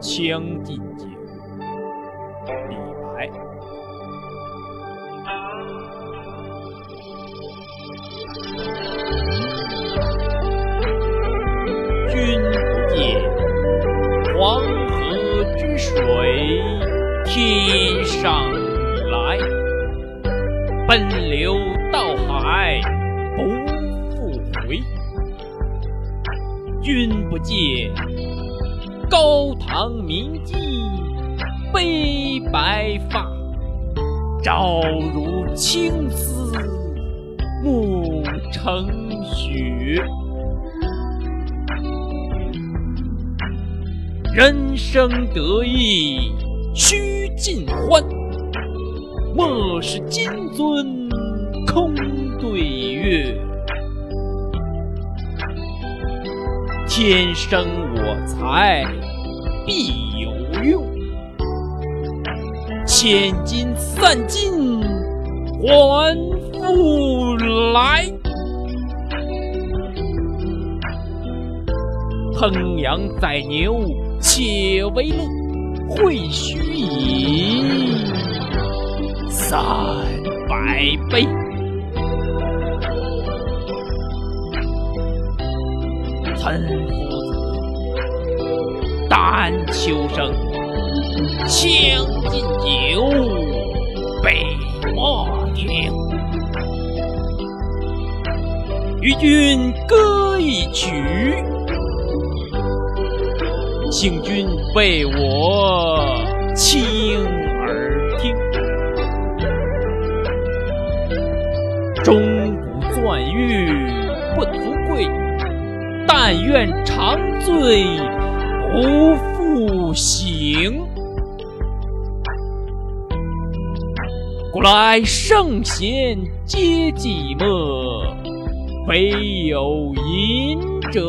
将进酒》。李白。君不见，黄河之水天上来，奔流到海不复回。君不见，高堂明镜悲白发，朝如青丝暮成雪。人生得意须尽欢，莫使金樽空对月。天生我材必有用，千金散尽还复来。烹羊宰牛且为乐，会须一饮三百杯。岑夫子，丹丘生，将进酒，杯莫停。与君歌一曲，请君为我倾耳听。钟鼓馔玉不足贵。但愿长醉不复醒。古来圣贤皆寂寞，惟有饮者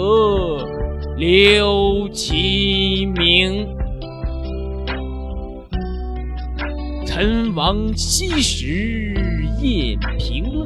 留其名。陈王昔时宴平乐，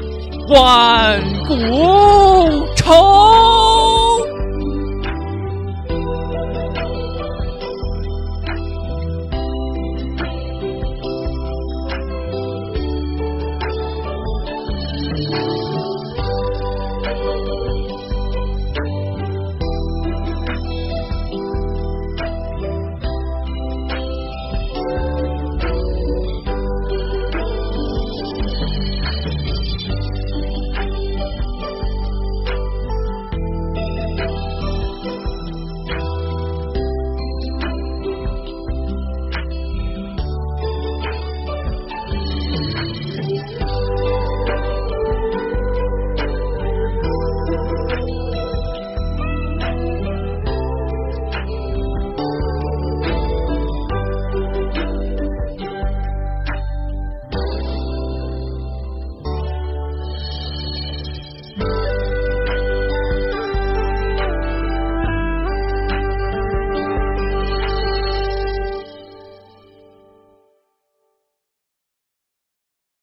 万古愁。